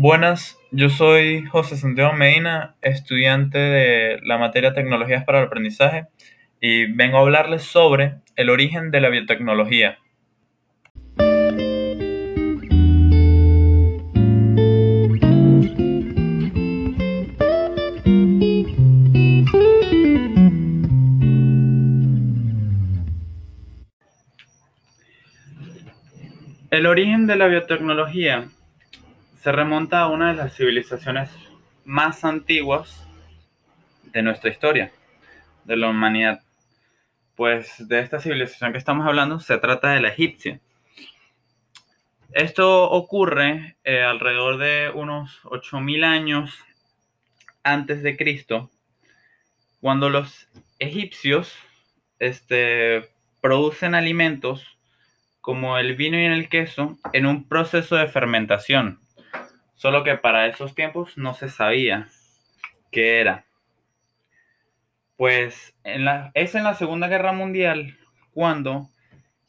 Buenas, yo soy José Santiago Medina, estudiante de la materia Tecnologías para el Aprendizaje y vengo a hablarles sobre el origen de la biotecnología. El origen de la biotecnología se remonta a una de las civilizaciones más antiguas de nuestra historia, de la humanidad. Pues de esta civilización que estamos hablando se trata de la egipcia. Esto ocurre eh, alrededor de unos 8.000 años antes de Cristo, cuando los egipcios este, producen alimentos como el vino y el queso en un proceso de fermentación. Solo que para esos tiempos no se sabía qué era. Pues en la, es en la Segunda Guerra Mundial cuando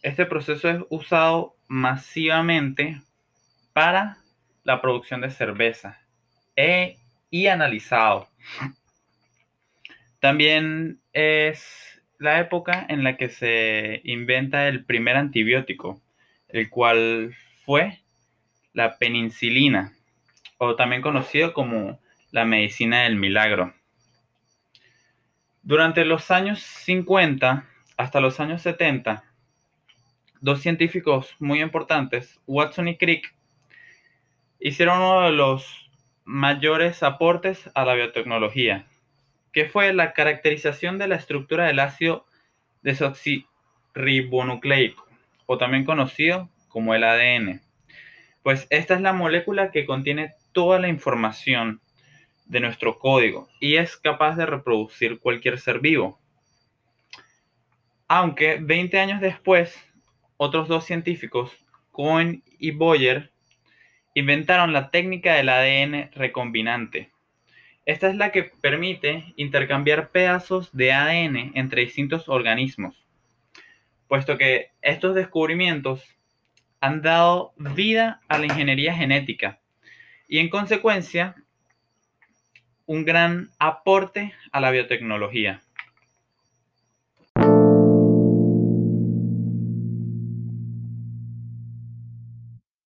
este proceso es usado masivamente para la producción de cerveza e, y analizado. También es la época en la que se inventa el primer antibiótico, el cual fue la penicilina o también conocido como la medicina del milagro. Durante los años 50 hasta los años 70, dos científicos muy importantes, Watson y Crick, hicieron uno de los mayores aportes a la biotecnología, que fue la caracterización de la estructura del ácido desoxirribonucleico, o también conocido como el ADN. Pues esta es la molécula que contiene toda la información de nuestro código y es capaz de reproducir cualquier ser vivo. Aunque 20 años después, otros dos científicos, Cohen y Boyer, inventaron la técnica del ADN recombinante. Esta es la que permite intercambiar pedazos de ADN entre distintos organismos, puesto que estos descubrimientos han dado vida a la ingeniería genética y en consecuencia un gran aporte a la biotecnología.